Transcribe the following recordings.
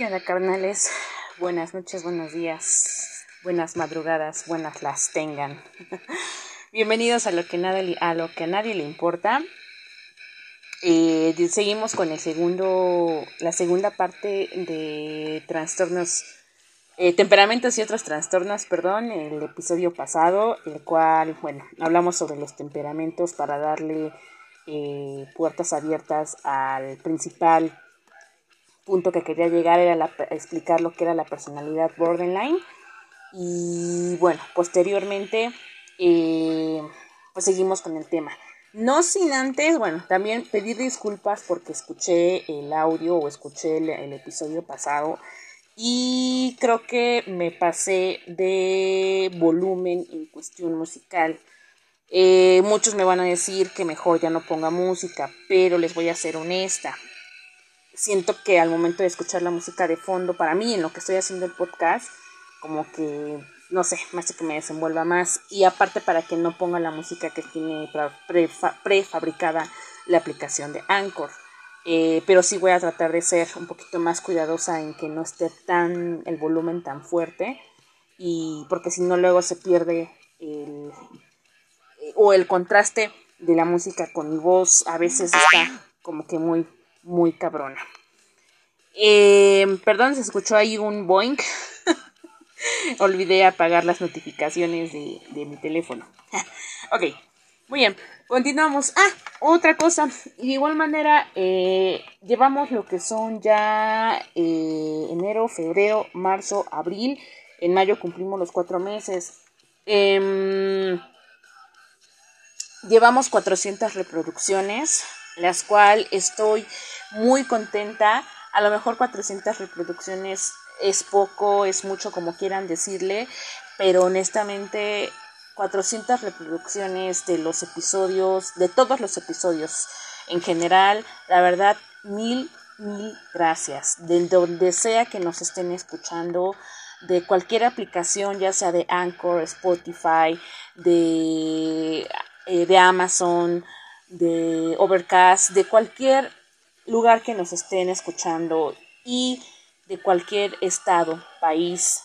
¿Qué onda, carnales? Buenas noches, buenos días, buenas madrugadas, buenas las tengan. Bienvenidos a lo que, a lo que a nadie le importa. Eh, seguimos con el segundo, la segunda parte de trastornos, eh, temperamentos y otros trastornos, perdón, el episodio pasado, el cual, bueno, hablamos sobre los temperamentos para darle eh, puertas abiertas al principal punto que quería llegar era explicar lo que era la personalidad borderline. Y bueno, posteriormente, eh, pues seguimos con el tema. No sin antes, bueno, también pedir disculpas porque escuché el audio o escuché el, episodio pasado y creo que me pasé de volumen en cuestión musical. Eh, muchos me van a decir que mejor ya no ponga música, pero les voy a ser honesta siento que al momento de escuchar la música de fondo, para mí, en lo que estoy haciendo el podcast, como que, no sé, me hace que me desenvuelva más. Y aparte para que no ponga la música que tiene prefabricada la aplicación de Anchor. Eh, pero sí voy a tratar de ser un poquito más cuidadosa en que no esté tan el volumen tan fuerte y porque si no luego se pierde el o el contraste de la música con mi voz a veces está como que muy muy cabrona. Eh, perdón, se escuchó ahí un boink. Olvidé apagar las notificaciones de, mi teléfono. ok, muy bien. Continuamos. Ah, otra cosa. De igual manera, eh, llevamos lo que son ya eh, enero, febrero, marzo, abril. En mayo cumplimos los cuatro meses. Em, llevamos 400 reproducciones las cuales estoy muy contenta. A lo mejor 400 reproducciones es poco, es mucho como quieran decirle, pero honestamente 400 reproducciones de los episodios, de todos los episodios en general, la verdad, mil, mil gracias. De donde sea que nos estén escuchando, de cualquier aplicación, ya sea de Anchor, Spotify, de, eh, de Amazon, de Overcast, de cualquier lugar que nos estén escuchando y de cualquier estado, país,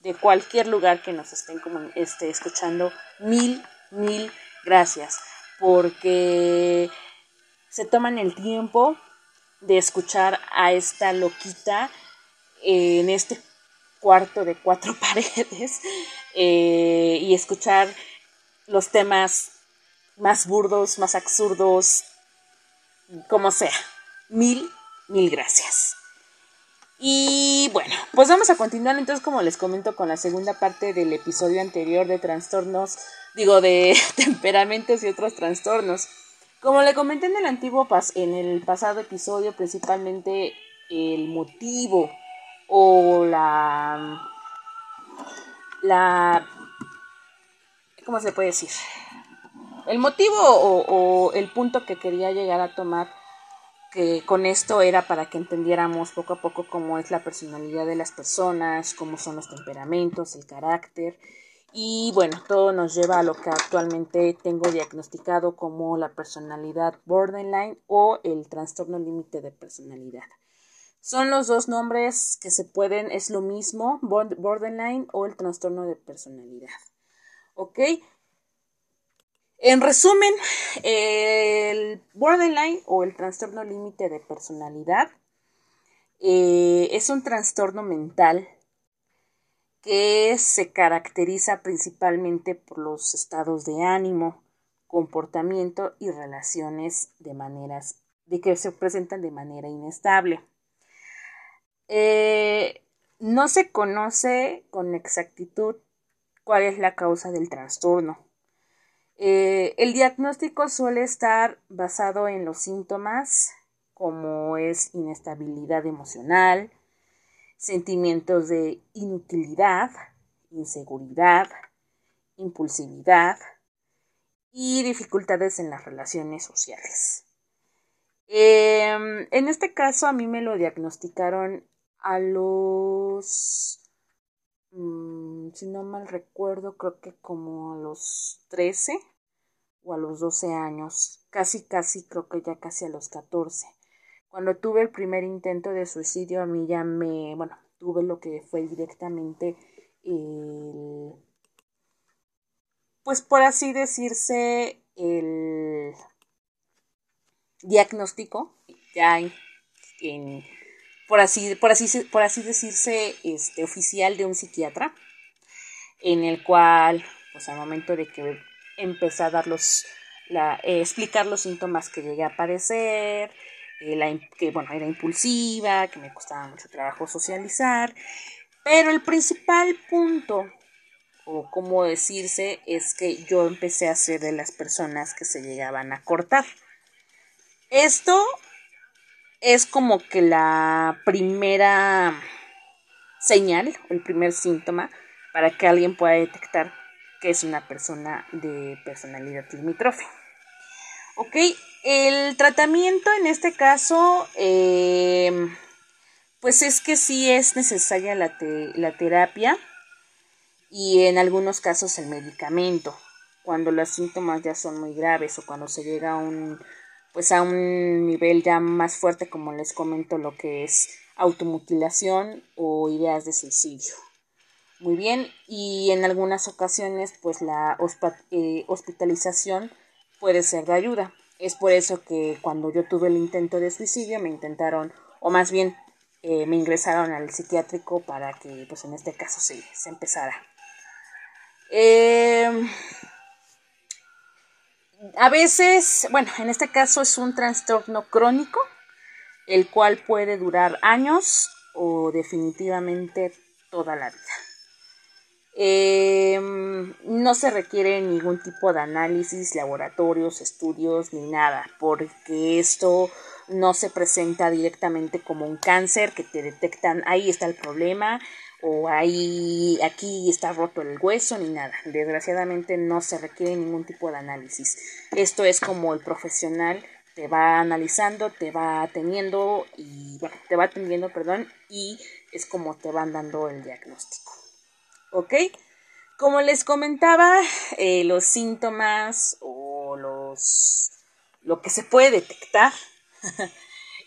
de cualquier lugar que nos estén como, este, escuchando, mil, mil gracias, porque se toman el tiempo de escuchar a esta loquita en este cuarto de cuatro paredes eh, y escuchar los temas más burdos, más absurdos, como sea. Mil, mil gracias. Y bueno, pues vamos a continuar entonces como les comento con la segunda parte del episodio anterior de trastornos, digo de temperamentos y otros trastornos. Como le comenté en el antiguo en el pasado episodio, principalmente el motivo o la la ¿cómo se puede decir? El motivo o, el punto que quería llegar a tomar que con esto era para que entendiéramos poco a poco cómo es la personalidad de las personas, cómo son los temperamentos, el carácter y bueno, todo nos lleva a lo que actualmente tengo diagnosticado como la personalidad borderline o el trastorno límite de personalidad. Son los dos nombres que se pueden, es lo mismo, borderline o el trastorno de personalidad. ¿Ok? En resumen, el borderline o el trastorno límite de personalidad eh, es un trastorno mental que se caracteriza principalmente por los estados de ánimo, comportamiento y relaciones de maneras de que se presentan de manera inestable. Eh, no se conoce con exactitud cuál es la causa del trastorno. Eh, el diagnóstico suele estar basado en los síntomas como es inestabilidad emocional, sentimientos de inutilidad, inseguridad, impulsividad y dificultades en las relaciones sociales. Em, en este caso a mí me lo diagnosticaron a los si no mal recuerdo, creo que como a los 13 o a los 12 años, casi, casi, creo que ya casi a los 14, Cuando tuve el primer intento de suicidio, a mí ya me, bueno, tuve lo que fue directamente el, pues por así decirse, el diagnóstico, ya en, por, así, por, así, por así decirse, este, oficial de un psiquiatra, en el cual, pues al momento de que empecé a dar los, la, eh, explicar los síntomas que llegué a padecer, eh, que bueno, era impulsiva, que me costaba mucho trabajo socializar, pero el principal punto, o como decirse, es que yo empecé a ser de las personas que se llegaban a cortar. Esto es como que la primera señal, el primer síntoma, para que alguien pueda detectar que es una persona de personalidad limítrofe. Ok, el tratamiento en este caso, eh, pues es que sí es necesaria la, la terapia y en algunos casos el medicamento, cuando los síntomas ya son muy graves o cuando se llega a un, pues a un nivel ya más fuerte, como les comento, lo que es automutilación o ideas de suicidio. Muy bien, y en algunas ocasiones, pues la eh, hospitalización puede ser de ayuda. Es por eso que cuando yo tuve el intento de suicidio me intentaron, o más bien eh, me ingresaron al psiquiátrico para que, pues en este caso, se, se empezara. Em, a veces, bueno, en este caso es un trastorno crónico, el cual puede durar años o definitivamente toda la vida. Em, no se requiere ningún tipo de análisis, laboratorios, estudios ni nada, porque esto no se presenta directamente como un cáncer que te detectan ahí está el problema o ahí aquí está roto el hueso ni nada. Desgraciadamente no se requiere ningún tipo de análisis. Esto es como el profesional te va analizando, te va teniendo y bueno, te va atendiendo, perdón, y es como te van dando el diagnóstico. ¿Ok? Como les comentaba, eh, los síntomas o los lo que se puede detectar,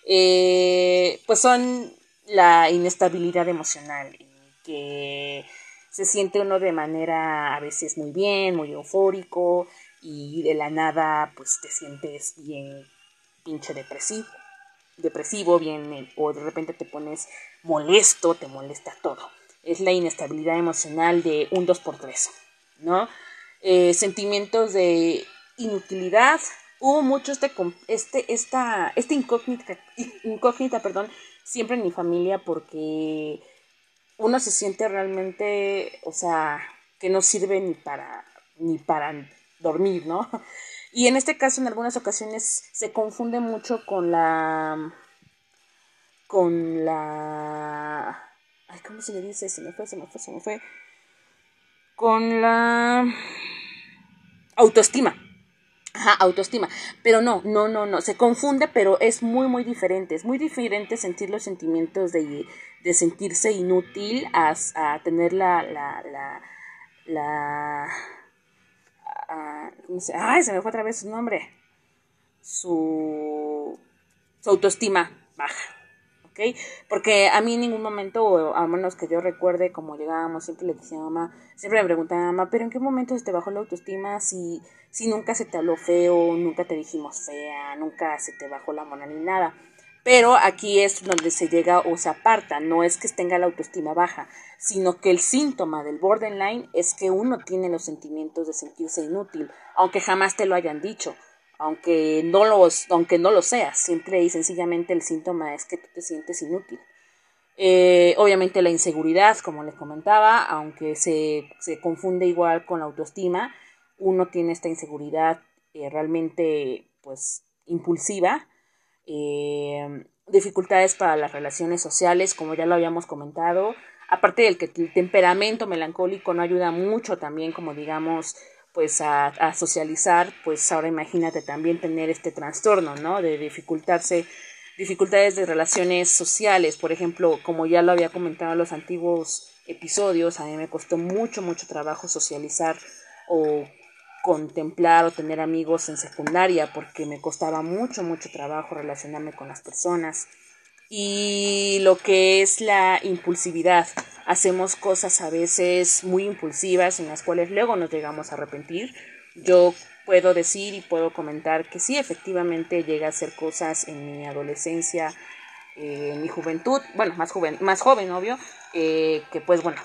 eh, pues son la inestabilidad emocional, que se siente uno de manera a veces muy bien, muy eufórico, y de la nada pues te sientes bien pinche depresivo, depresivo, bien, o de repente te pones molesto, te molesta todo es la inestabilidad emocional de un 2x3, ¿no? Eh, sentimientos de inutilidad. Hubo mucho este, este, esta, este incógnita, incógnita, perdón, siempre en mi familia porque uno se siente realmente, o sea, que no sirve ni para, ni para dormir, ¿no? Y en este caso, en algunas ocasiones, se confunde mucho con la, con la Ay, ¿cómo se le dice? Se me fue, se me fue, se me fue. Con la autoestima. Ajá, autoestima. Pero no, no, no, no. Se confunde, pero es muy, muy diferente. Es muy diferente sentir los sentimientos de, de sentirse inútil a, a tener la, la, la, la ¿cómo se? Ay, se me fue otra vez su nombre. Su, su autoestima baja. Porque a mí en ningún momento, a menos que yo recuerde, como llegábamos, siempre le decía a mamá, siempre me preguntaba mamá, pero ¿en qué momento se te bajó la autoestima si, si nunca se te habló feo, nunca te dijimos fea, nunca se te bajó la mona ni nada? Pero aquí es donde se llega o se aparta, no es que tenga la autoestima baja, sino que el síntoma del borderline es que uno tiene los sentimientos de sentirse inútil, aunque jamás te lo hayan dicho aunque no, los, aunque no lo seas, siempre y sencillamente el síntoma es que tú te sientes inútil. Eh, obviamente la inseguridad, como les comentaba, aunque se, se, confunde igual con la autoestima, uno tiene esta inseguridad eh, realmente pues impulsiva, eh, dificultades para las relaciones sociales, como ya lo habíamos comentado, aparte del que el temperamento melancólico no ayuda mucho también, como digamos, pues a, socializar, pues ahora imagínate también tener este trastorno, ¿no? De dificultarse, dificultades de relaciones sociales, por ejemplo, como ya lo había comentado en los antiguos episodios, a mí me costó mucho, mucho trabajo socializar o contemplar o tener amigos en secundaria porque me costaba mucho, mucho trabajo relacionarme con las personas. Y lo que es la impulsividad. Hacemos cosas a veces muy impulsivas en las cuales luego nos llegamos a arrepentir. Yo puedo decir y puedo comentar que sí, efectivamente llegué a hacer cosas en mi adolescencia, eh, en mi juventud, bueno, más joven, más joven, obvio, eh, que pues bueno,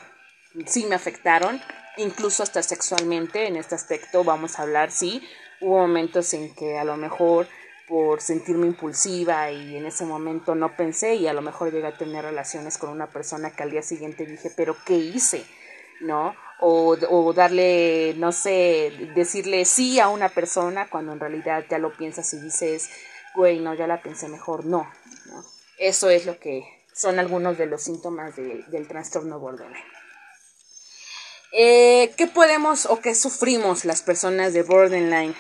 sí me afectaron, incluso hasta sexualmente en este aspecto vamos a hablar, sí, hubo momentos en que a lo mejor por sentirme impulsiva y en ese momento no pensé y a lo mejor llegué a tener relaciones con una persona que al día siguiente dije, pero ¿qué hice? ¿No? O, darle, no sé, decirle sí a una persona cuando en realidad ya lo piensas y dices, güey, no, ya la pensé mejor, no. Eso es lo que son algunos de los síntomas del trastorno borderline. Eh, ¿Qué podemos o qué sufrimos las personas de borderline?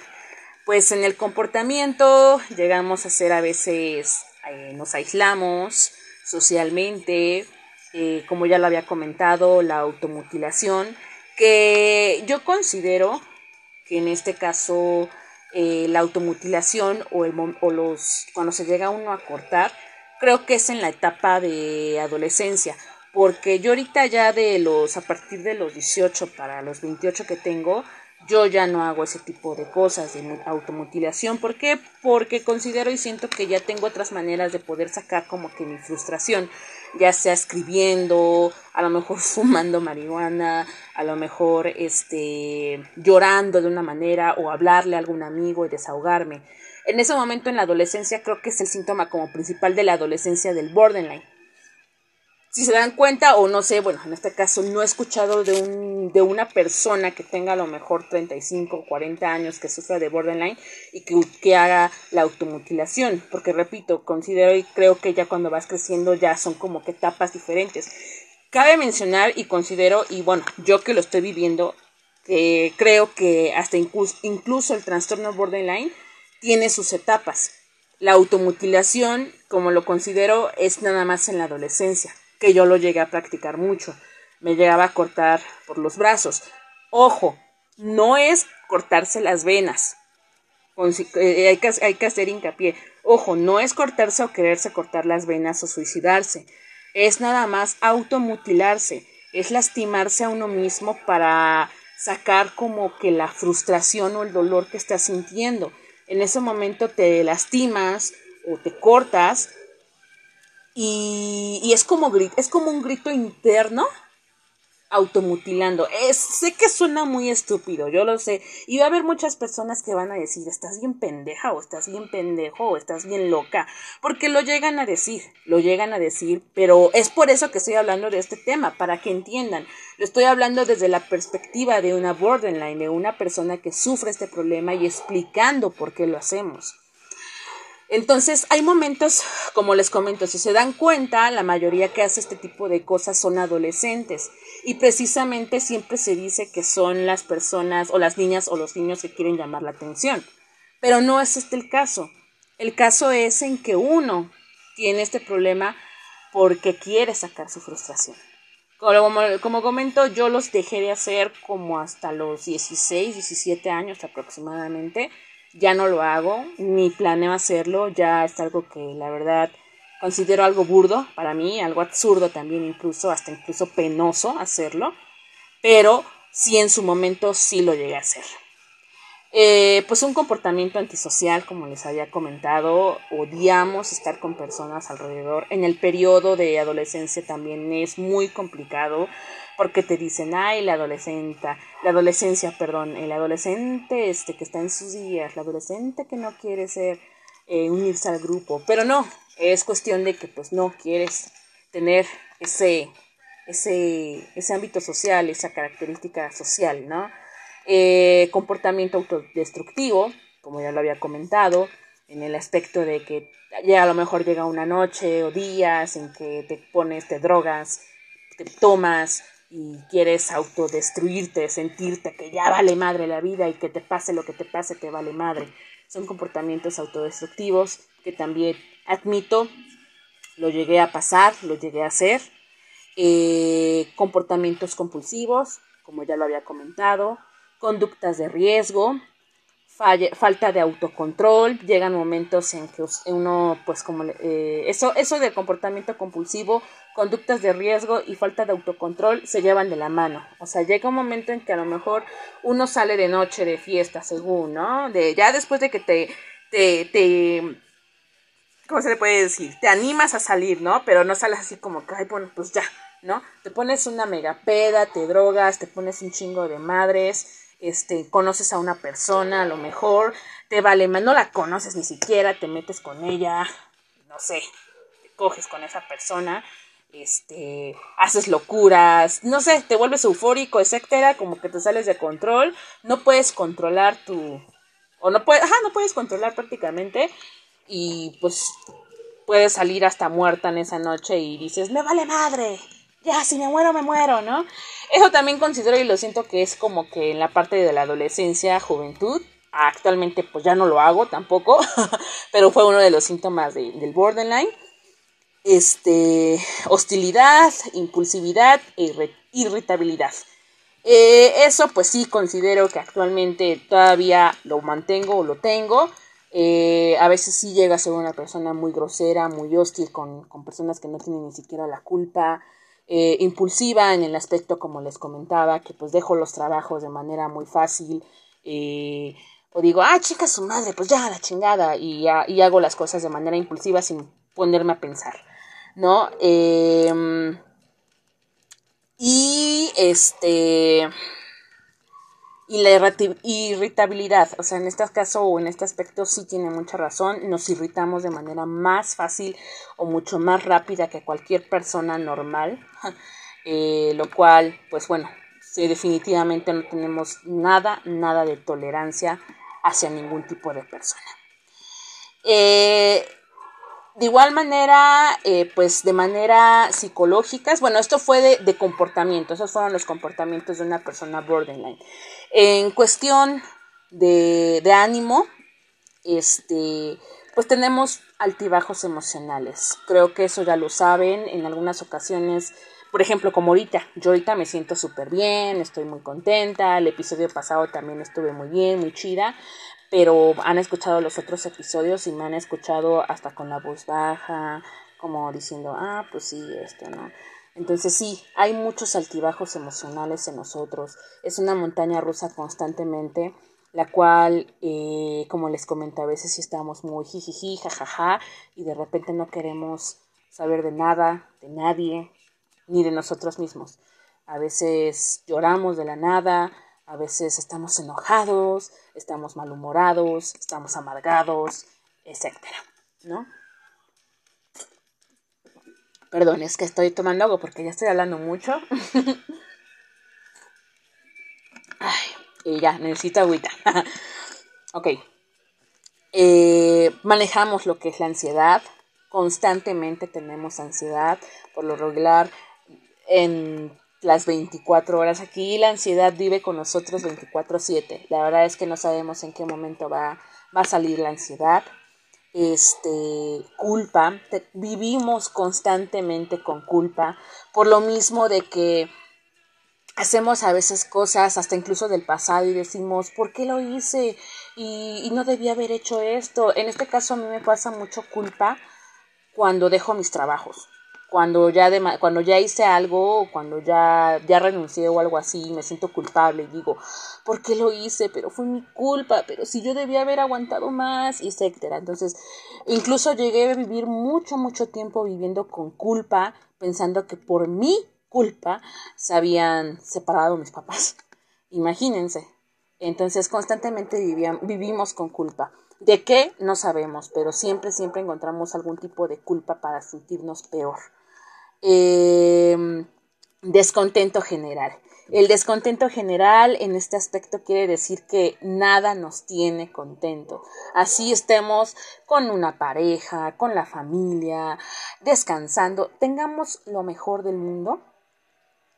Pues en el comportamiento llegamos a ser a veces, eh, nos aislamos socialmente, eh, como ya lo había comentado, la automutilación, que yo considero que en este caso la automutilación o, el, o los, cuando se llega uno a cortar, creo que es en la etapa de adolescencia porque yo ahorita ya de los, a partir de los 18 para los 28 que tengo, yo ya no hago ese tipo de cosas de automutilación. ¿Por qué? Porque considero y siento que ya tengo otras maneras de poder sacar como que mi frustración, ya sea escribiendo, a lo mejor fumando marihuana, a lo mejor este llorando de una manera o hablarle a algún amigo y desahogarme. En ese momento en la adolescencia creo que es el síntoma como principal de la adolescencia del borderline si se dan cuenta o no sé, bueno, en este caso no he escuchado de, un, de una persona que tenga a lo mejor 35 o 40 años que sufra de borderline y que, que haga la automutilación, porque repito, considero y creo que ya cuando vas creciendo ya son como que etapas diferentes. Cabe mencionar y considero, y bueno, yo que lo estoy viviendo, que creo que hasta incluso, incluso el trastorno borderline tiene sus etapas. La automutilación, como lo considero, es nada más en la adolescencia que yo lo llegué a practicar mucho. Me llegaba a cortar por los brazos. Ojo, no es cortarse las venas. Eh, que, hay que hacer hincapié. Ojo, no es cortarse o quererse cortar las venas o suicidarse. Es nada más automutilarse. Es lastimarse a uno mismo para sacar como que la frustración o el dolor que estás sintiendo. En ese momento te lastimas o te cortas y, es, como, es como un grito interno automutilando. Es, sé que suena muy estúpido, yo lo sé. Y va a haber muchas personas que van a decir, estás bien pendeja o estás bien pendejo o estás bien loca. Porque lo llegan a decir, lo llegan a decir. Pero es por eso que estoy hablando de este tema, para que entiendan. Lo estoy hablando desde la perspectiva de una borderline, de una persona que sufre este problema y explicando por qué lo hacemos. Entonces, hay momentos, como les comento, si se dan cuenta, la mayoría que hace este tipo de cosas son adolescentes. Y precisamente siempre se dice que son las personas o las niñas o los niños que quieren llamar la atención. Pero no es este el caso. El caso es en que uno tiene este problema porque quiere sacar su frustración. Como, como, comento, yo los dejé de hacer como hasta los 16, 17 años aproximadamente ya no lo hago, ni planeo hacerlo, ya es algo que la verdad considero algo burdo para mí, algo absurdo también incluso, hasta incluso penoso hacerlo, pero sí en su momento sí lo llegué a hacer. Eh, pues un comportamiento antisocial, como les había comentado, odiamos estar con personas alrededor. En el periodo de adolescencia también es muy complicado porque te dicen, ay, la adolescente, la adolescencia, perdón, el adolescente este que está en sus días, la adolescente que no quiere ser, eh, unirse al grupo, pero no, es cuestión de que pues no quieres tener ese, ese, ese ámbito social, esa característica social, ¿no? Eh, comportamiento autodestructivo, como ya lo había comentado, en el aspecto de que ya a lo mejor llega una noche o días en que te pones, te drogas, te tomas y quieres autodestruirte, sentirte que ya vale madre la vida y que te pase lo que te pase, te vale madre. Son comportamientos autodestructivos que también admito, lo llegué a pasar, lo llegué a hacer. Eh, comportamientos compulsivos, como ya lo había comentado, conductas de riesgo, falta de autocontrol, llegan momentos en que uno, pues como eh, eso, eso del comportamiento compulsivo, conductas de riesgo y falta de autocontrol se llevan de la mano. O sea, llega un momento en que a lo mejor uno sale de noche de fiesta, según, ¿no? De ya después de que te, te, te ¿cómo se le puede decir? Te animas a salir, ¿no? Pero no sales así como que, ay, bueno, pues ya, ¿no? Te pones una mega peda, te drogas, te pones un chingo de madres, este, conoces a una persona, a lo mejor, te vale más, no la conoces ni siquiera, te metes con ella, no sé, te coges con esa persona, este, haces locuras, no sé, te vuelves eufórico, etcétera, como que te sales de control, no puedes controlar tu, o no puedes, ajá, no puedes controlar prácticamente, y pues puedes salir hasta muerta en esa noche y dices, me vale madre, ya, si me muero, me muero, ¿no? Eso también considero y lo siento que es como que en la parte de la adolescencia, juventud, actualmente pues ya no lo hago tampoco, pero fue uno de los síntomas del borderline. Este, hostilidad, impulsividad e irritabilidad. Eh, eso pues sí considero que actualmente todavía lo mantengo o lo tengo. Eh, a veces sí llega a ser una persona muy grosera, muy hostil con, con personas que no tienen ni siquiera la culpa. Eh, impulsiva en el aspecto, como les comentaba, que pues dejo los trabajos de manera muy fácil. O digo, ah, chica, su madre, pues ya, la chingada, y hago las cosas de manera impulsiva sin ponerme a pensar, ¿no? Em, y este y la irritabilidad, o sea, en este caso o en este aspecto sí tiene mucha razón, nos irritamos de manera más fácil o mucho más rápida que cualquier persona normal, eh, lo cual, pues bueno, sí, definitivamente no tenemos nada, nada de tolerancia hacia ningún tipo de persona. Eh, de igual manera, eh, pues de manera psicológica, bueno, esto fue de, de, comportamiento, esos fueron los comportamientos de una persona borderline. En cuestión de, de ánimo, este, pues tenemos altibajos emocionales. Creo que eso ya lo saben, en algunas ocasiones, por ejemplo, como ahorita, yo ahorita me siento súper bien, estoy muy contenta, el episodio pasado también estuve muy bien, muy chida, pero han escuchado los otros episodios y me han escuchado hasta con la voz baja, como diciendo, ah, pues sí, esto, ¿no? Entonces sí, hay muchos altibajos emocionales en nosotros. Es una montaña rusa constantemente, la cual, eh, como les comento, a veces sí estamos muy jijiji, jajaja, y de repente no queremos saber de nada, de nadie, ni de nosotros mismos. A veces lloramos de la nada, a veces estamos enojados, estamos malhumorados, estamos amargados, etcétera, ¿no? Perdón, es que estoy tomando algo porque ya estoy hablando mucho. Ay, y ya, necesito agüita. ok. Eh, manejamos lo que es la ansiedad. Constantemente tenemos ansiedad. Por lo regular, en las 24 horas. Aquí la ansiedad vive con nosotros 24/7. La verdad es que no sabemos en qué momento va, va a salir la ansiedad. Este, culpa, vivimos constantemente con culpa, por lo mismo de que hacemos a veces cosas hasta incluso del pasado y decimos, ¿por qué lo hice? Y, y no debía haber hecho esto. En este caso a mí me pasa mucho culpa cuando dejo mis trabajos cuando ya de, cuando ya hice algo cuando ya ya renuncié o algo así me siento culpable y digo ¿por qué lo hice? pero fue mi culpa pero si yo debía haber aguantado más etcétera. Entonces incluso llegué a vivir mucho mucho tiempo viviendo con culpa pensando que por mi culpa se habían separado mis papás. Imagínense. Entonces constantemente vivían, vivimos con culpa ¿De qué? No sabemos, pero siempre, siempre encontramos algún tipo de culpa para sentirnos peor. Eh, descontento general. El descontento general en este aspecto quiere decir que nada nos tiene contento. Así estemos con una pareja, con la familia, descansando, tengamos lo mejor del mundo,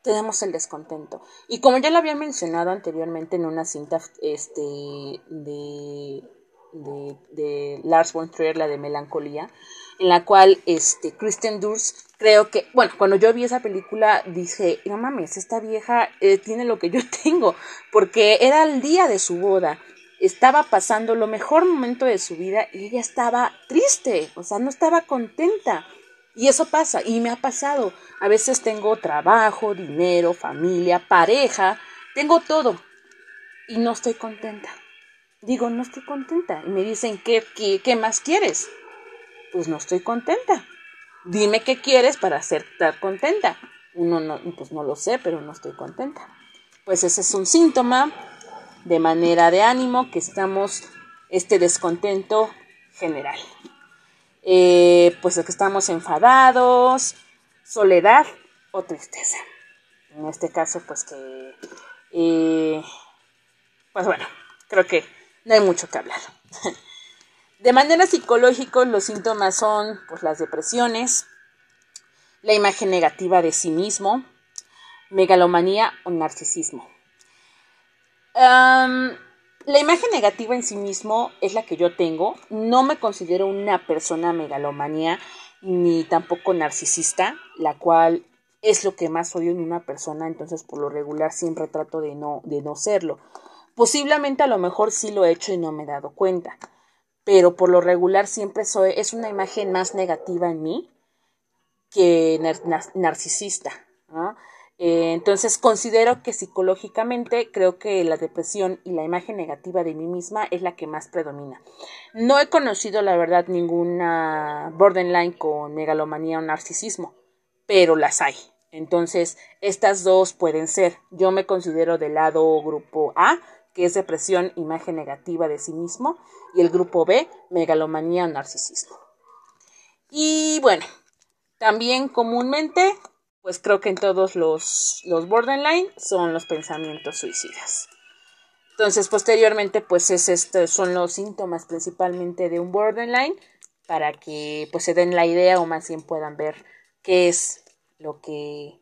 tenemos el descontento. Y como ya lo había mencionado anteriormente en una cinta este, de, de, Lars von Trier, la de melancolía, en la cual este, Kristen Durst creo que, bueno, cuando yo vi esa película dije, no mames, esta vieja eh, tiene lo que yo tengo, porque era el día de su boda, estaba pasando lo mejor momento de su vida y ella estaba triste, o sea, no estaba contenta. Y eso pasa, y me ha pasado. A veces tengo trabajo, dinero, familia, pareja, tengo todo, y no estoy contenta. Digo, no estoy contenta. Y me dicen, ¿qué, qué, qué más quieres? Pues no estoy contenta dime qué quieres para estar contenta. Uno no, pues no lo sé, pero no estoy contenta. Pues ese es un síntoma de manera de ánimo que estamos este descontento general. Eh, pues es que estamos enfadados, soledad o tristeza. En este caso, pues que, eh, pues bueno, creo que no hay mucho que hablar. De manera psicológica, los síntomas son pues, las depresiones, la imagen negativa de sí mismo, megalomanía o narcisismo. la imagen negativa en sí mismo es la que yo tengo. No me considero una persona megalomanía ni tampoco narcisista, la cual es lo que más odio en una persona, entonces por lo regular siempre trato de no, de no serlo. Posiblemente a lo mejor sí lo he hecho y no me he dado cuenta pero por lo regular siempre soy, es una imagen más negativa en mí que narcisista. Eh, entonces considero que psicológicamente creo que la depresión y la imagen negativa de mí misma es la que más predomina. No he conocido la verdad ninguna borderline con megalomanía o narcisismo, pero las hay. Entonces, estas dos pueden ser. Yo me considero del lado grupo A, que es depresión, imagen negativa de sí mismo, y el grupo B, megalomanía o narcisismo. Y bueno, también comúnmente, pues creo que en todos los, los borderline son los pensamientos suicidas. Entonces, posteriormente, pues es son los síntomas principalmente de un borderline para que pues se den la idea o más bien puedan ver qué es lo que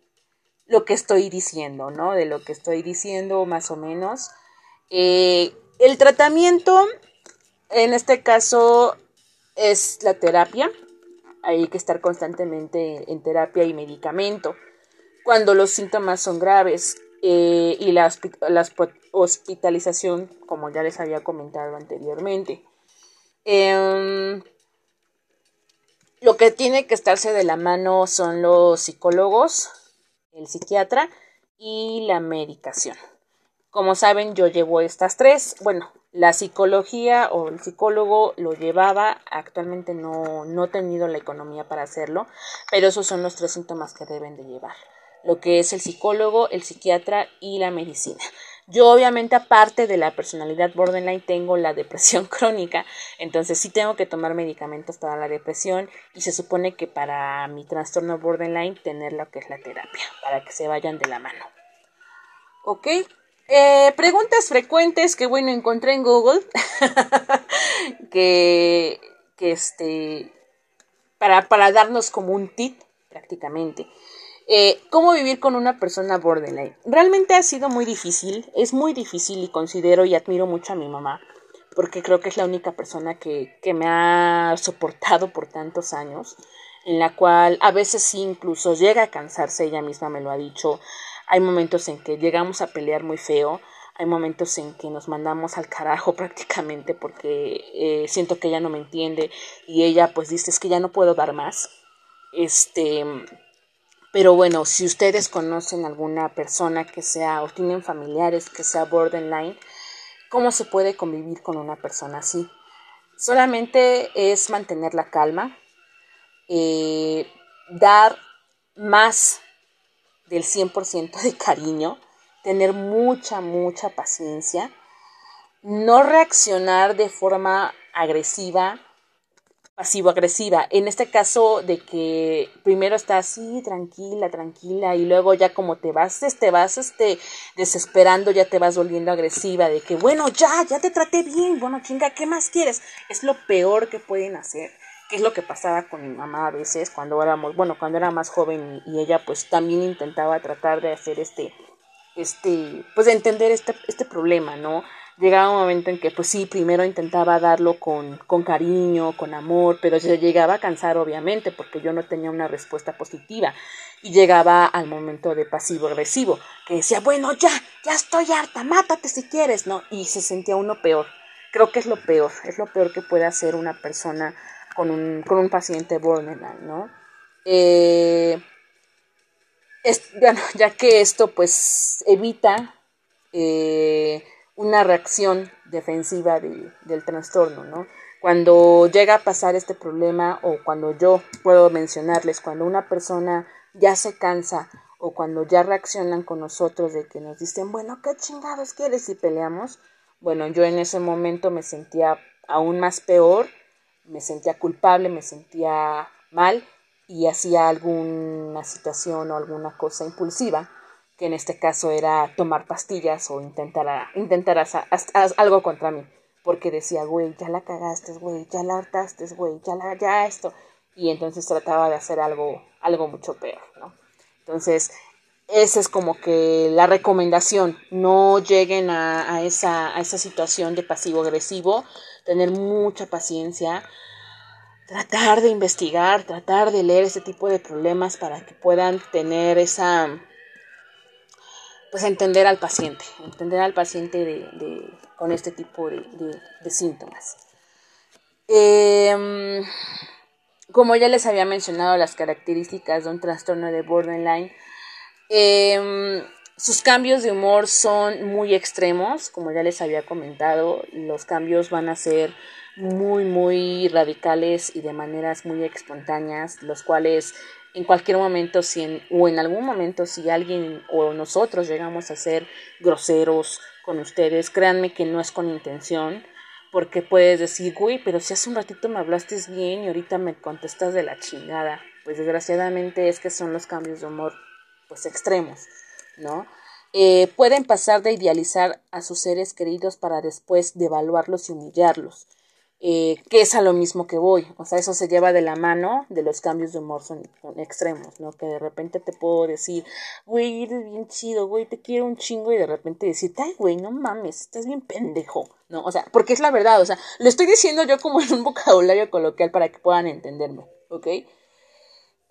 lo que estoy diciendo, ¿no? De lo que estoy diciendo más o menos eh, el tratamiento, en este caso, es la terapia. Hay que estar constantemente en terapia y medicamento. Cuando los síntomas son graves eh, y la, hospitalización, como ya les había comentado anteriormente. Em, lo que tiene que estarse de la mano son los psicólogos, el psiquiatra y la medicación. Como saben, yo llevo estas tres. Bueno, la psicología o el psicólogo lo llevaba, actualmente no, no he tenido la economía para hacerlo, pero esos son los tres síntomas que deben de llevar. Lo que es el psicólogo, el psiquiatra y la medicina. Yo obviamente aparte de la personalidad borderline tengo la depresión crónica, entonces sí tengo que tomar medicamentos para la depresión y se supone que para mi trastorno borderline tener lo que es la terapia, para que se vayan de la mano. ¿Ok? Eh, preguntas frecuentes que bueno encontré en Google que, que este para, para darnos como un tip prácticamente. Eh, ¿Cómo vivir con una persona borderline? Realmente ha sido muy difícil, es muy difícil y considero y admiro mucho a mi mamá, porque creo que es la única persona que, que me ha soportado por tantos años, en la cual a veces sí incluso llega a cansarse, ella misma me lo ha dicho, hay momentos en que llegamos a pelear muy feo, hay momentos en que nos mandamos al carajo prácticamente porque eh, siento que ella no me entiende y ella pues dice es que ya no puedo dar más. Este, pero bueno, si ustedes conocen alguna persona que sea o tienen familiares que sea borderline, ¿cómo se puede convivir con una persona así? Solamente es mantener la calma, eh, dar más del 100% de cariño, tener mucha, mucha paciencia, no reaccionar de forma agresiva, pasivo-agresiva. En este caso de que primero estás así, tranquila, tranquila, y luego ya como te vas, te vas este, desesperando, ya te vas volviendo agresiva, de que bueno, ya, ya te traté bien, bueno, chinga, ¿qué más quieres? Es lo peor que pueden hacer que es lo que pasaba con mi mamá a veces cuando éramos, bueno, cuando era más joven y, ella pues también intentaba tratar de hacer este, este, pues de entender este, este problema, ¿no? llegaba un momento en que pues sí, primero intentaba darlo con, con cariño, con amor, pero se llegaba a cansar obviamente porque yo no tenía una respuesta positiva y llegaba al momento de pasivo agresivo, que decía, bueno, ya, ya estoy harta, mátate si quieres, ¿no? Y se sentía uno peor. Creo que es lo peor, es lo peor que puede hacer una persona con un, con un paciente borderline, ¿no? Eh, bueno, ya que esto pues evita eh, una reacción defensiva del trastorno, ¿no? Cuando llega a pasar este problema o cuando yo puedo mencionarles, cuando una persona ya se cansa o cuando ya reaccionan con nosotros de que nos dicen, bueno, ¿qué chingados quieres y peleamos? Bueno, yo en ese momento me sentía aún más peor, me sentía culpable, me sentía mal y hacía alguna situación o alguna cosa impulsiva, que en este caso era tomar pastillas o intentar, intentar hacer, algo contra mí, porque decía, güey, ya la cagaste, güey, ya la hartaste, güey, ya la, ya esto, y entonces trataba de hacer algo, algo mucho peor, ¿no? Entonces, esa es como que la recomendación, no lleguen a, esa, a esa situación de pasivo-agresivo, tener mucha paciencia, tratar de investigar, tratar de leer ese tipo de problemas para que puedan tener esa, pues entender al paciente, entender al paciente de, con este tipo de, de síntomas. Eh, como ya les había mencionado las características de un trastorno de borderline, em, sus cambios de humor son muy extremos, como ya les había comentado, los cambios van a ser muy, muy radicales y de maneras muy espontáneas, los cuales en cualquier momento si o en algún momento si alguien o nosotros llegamos a ser groseros con ustedes, créanme que no es con intención, porque puedes decir, güey, pero si hace un ratito me hablaste bien y ahorita me contestas de la chingada. Pues desgraciadamente es que son los cambios de humor, pues extremos, ¿no? Eh, pueden pasar de idealizar a sus seres queridos para después devaluarlos y humillarlos eh, que es a lo mismo que voy. O sea, eso se lleva de la mano de los cambios de humor son, extremos, ¿no? Que de repente te puedo decir, güey, eres bien chido, güey, te quiero un chingo, y de repente decir, ay, güey, no mames, estás bien pendejo, ¿no? O sea, porque es la verdad, o sea, lo estoy diciendo yo como en un vocabulario coloquial para que puedan entenderme, ¿ok?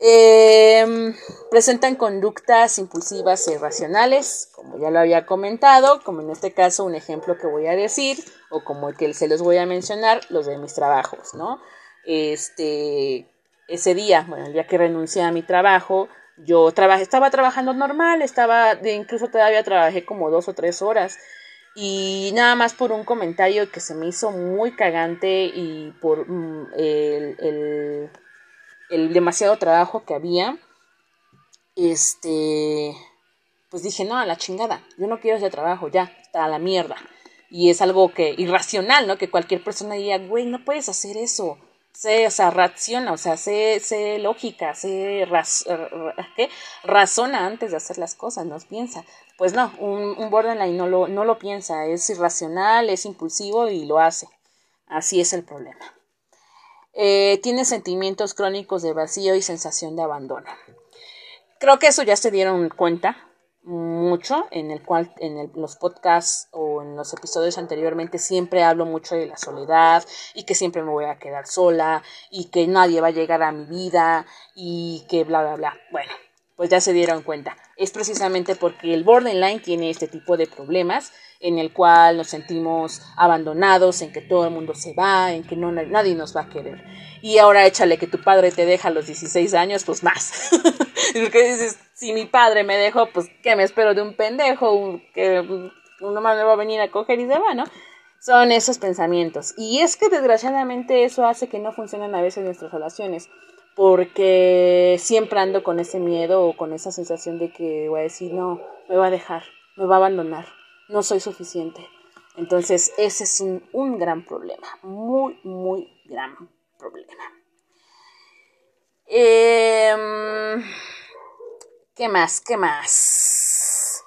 Eh, presentan conductas impulsivas e irracionales, como ya lo había comentado, como en este caso un ejemplo que voy a decir, o como el que se los voy a mencionar, los de mis trabajos, ¿no? Este, ese día, bueno, el día que renuncié a mi trabajo, yo trabajé, estaba trabajando normal, estaba, incluso todavía trabajé como dos o tres horas, y nada más por un comentario que se me hizo muy cagante y por mm, el demasiado trabajo que había, este, pues dije, no, a la chingada, yo no quiero ese trabajo, ya, está a la mierda. Y es algo que, irracional, ¿no? Que cualquier persona diga, güey, no puedes hacer eso. Sé, o sea, reacciona, o sea, sé, sé lógica, sé, ¿qué? razona antes de hacer las cosas, no piensa. Pues no, un, un borderline no lo, no lo piensa, es irracional, es impulsivo y lo hace. Así es el problema. Eh, tiene sentimientos crónicos de vacío y sensación de abandono. Creo que eso ya se dieron cuenta mucho en el cual en los podcasts o en los episodios anteriormente siempre hablo mucho de la soledad y que siempre me voy a quedar sola y que nadie va a llegar a mi vida y que bla bla bla. Bueno, pues ya se dieron cuenta. Es precisamente porque el borderline tiene este tipo de problemas en el cual nos sentimos abandonados, en que todo el mundo se va, en que no, nadie nos va a querer. Y ahora échale que tu padre te deja a los 16 años, pues más. Porque dices, si mi padre me dejó, pues ¿qué me espero de un pendejo? Que uno más me va a venir a coger y se va, ¿no? Son esos pensamientos. Y es que desgraciadamente eso hace que no funcionen a veces nuestras relaciones. Porque siempre ando con ese miedo o con esa sensación de que voy a decir, no, me va a dejar, me va a abandonar no soy suficiente. Entonces, ese es un, un gran problema, muy, muy gran problema. Eh, ¿Qué más? ¿Qué más?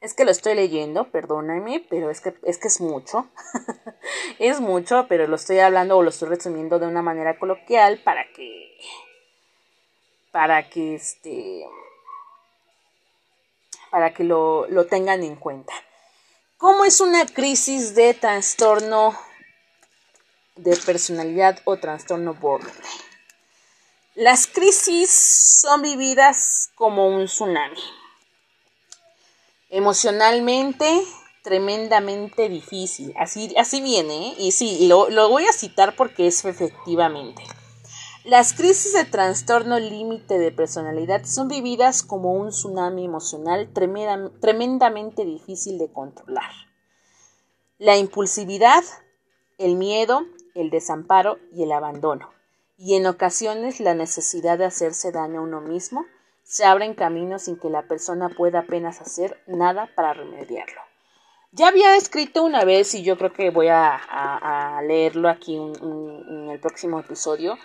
es que lo estoy leyendo, perdóname, pero es que es, que es mucho. es mucho, pero lo estoy hablando o lo estoy resumiendo de una manera coloquial para que. Para que este para que lo, lo tengan en cuenta. ¿Cómo es una crisis de trastorno de personalidad o trastorno borderline? Las crisis son vividas como un tsunami. Emocionalmente, tremendamente difícil. Así, así viene, ¿eh? y sí, lo, lo voy a citar porque es efectivamente. Las crisis de trastorno límite de personalidad son vividas como un tsunami emocional tremendamente difícil de controlar. La impulsividad, el miedo, el desamparo y el abandono, y en ocasiones la necesidad de hacerse daño a uno mismo, se abren caminos sin que la persona pueda apenas hacer nada para remediarlo. Ya había escrito una vez y yo creo que voy a, leerlo aquí en el próximo episodio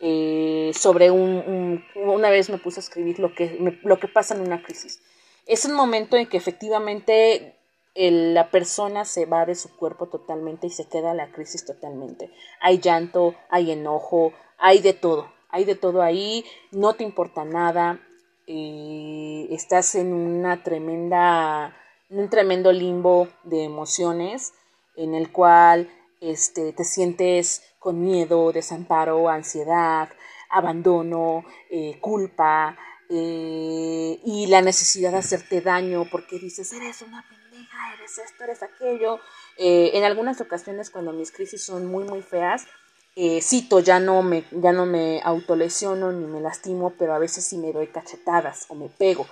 eh, sobre un, Una vez me puse a escribir lo que, lo que pasa en una crisis. Es un momento en que efectivamente la persona se va de su cuerpo totalmente y se queda la crisis totalmente. Hay llanto, hay enojo, hay de todo. Hay de todo ahí, no te importa nada, eh, estás en una tremenda, un tremendo limbo de emociones en el cual este, te sientes con miedo, desamparo, ansiedad, abandono, eh, culpa eh, y la necesidad de hacerte daño porque dices, eres una pendeja, eres esto, eres aquello. Eh, en algunas ocasiones cuando mis crisis son muy, muy feas, cito, ya no, me, ya no me autolesiono ni me lastimo, pero a veces sí me doy cachetadas o me pego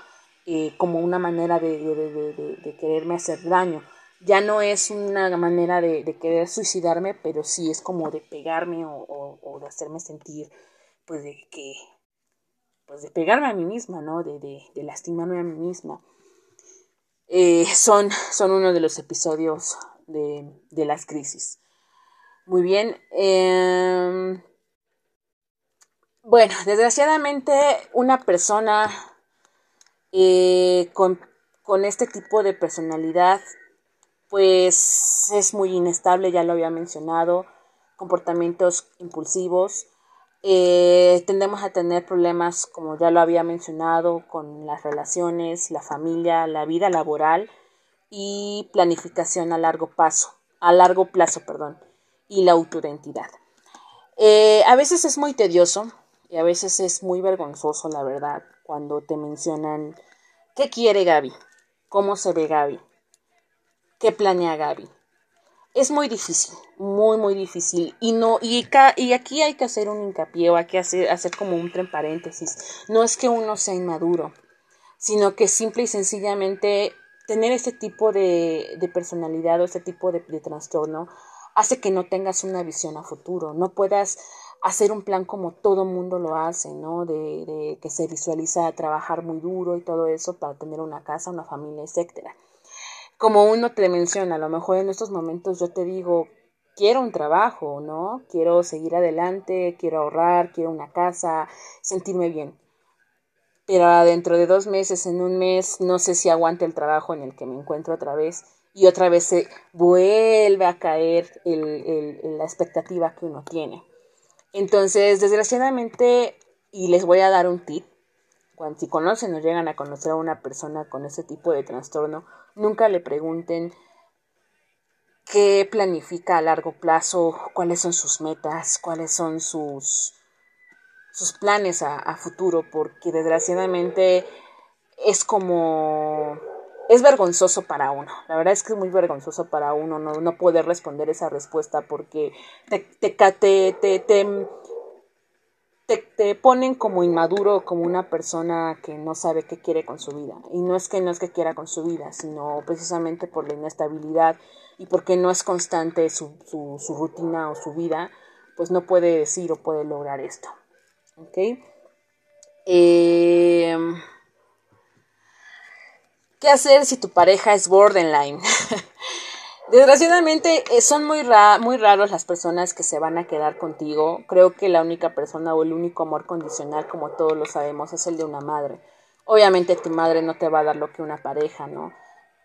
como una manera de, de quererme hacer daño ya no es una manera de, querer suicidarme, pero sí es como de pegarme o, de hacerme sentir, pues de que, pues de pegarme a mí misma, ¿no? De, de, lastimarme a mí misma. Eh, son, son uno de los episodios de, de las crisis. Muy bien. Em, bueno, desgraciadamente una persona eh, con, con este tipo de personalidad pues es muy inestable, ya lo había mencionado, comportamientos impulsivos. Eh, tendemos a tener problemas, como ya lo había mencionado, con las relaciones, la familia, la vida laboral y planificación a largo plazo, a largo plazo, perdón, y la autoidentidad. Eh, a veces es muy tedioso y a veces es muy vergonzoso, la verdad, cuando te mencionan qué quiere Gaby, cómo se ve Gaby, ¿Qué planea Gaby. Es muy difícil, muy, muy difícil. Y no, y, y aquí hay que hacer un hincapié o hay que hacer, hacer como un entre paréntesis. No es que uno sea inmaduro, sino que simple y sencillamente tener este tipo de, de personalidad o este tipo de, de trastorno hace que no tengas una visión a futuro, no puedas hacer un plan como todo mundo lo hace, ¿no? De, de, que se visualiza trabajar muy duro y todo eso para tener una casa, una familia, etcétera como uno te menciona, a lo mejor en estos momentos yo te digo, quiero un trabajo, ¿no? Quiero seguir adelante, quiero ahorrar, quiero una casa, sentirme bien. Pero dentro de dos meses, en un mes, no sé si aguante el trabajo en el que me encuentro otra vez y otra vez se vuelve a caer la expectativa que uno tiene. Entonces, desgraciadamente, y les voy a dar un tip, cuando si conocen o llegan a conocer a una persona con ese tipo de trastorno, nunca le pregunten qué planifica a largo plazo, cuáles son sus metas, cuáles son sus, sus planes a, futuro, porque desgraciadamente es como es vergonzoso para uno. La verdad es que es muy vergonzoso para uno no, no poder responder esa respuesta porque te, te, te, te, te, ponen como inmaduro, como una persona que no sabe qué quiere con su vida. Y no es que no es que quiera con su vida, sino precisamente por la inestabilidad y porque no es constante su, su, rutina o su vida, pues no puede decir o puede lograr esto. ¿Ok? Em, ¿Qué hacer si tu pareja es borderline? Desgraciadamente eh, son muy, muy raros las personas que se van a quedar contigo. Creo que la única persona o el único amor condicional, como todos lo sabemos, es el de una madre. Obviamente tu madre no te va a dar lo que una pareja, ¿no?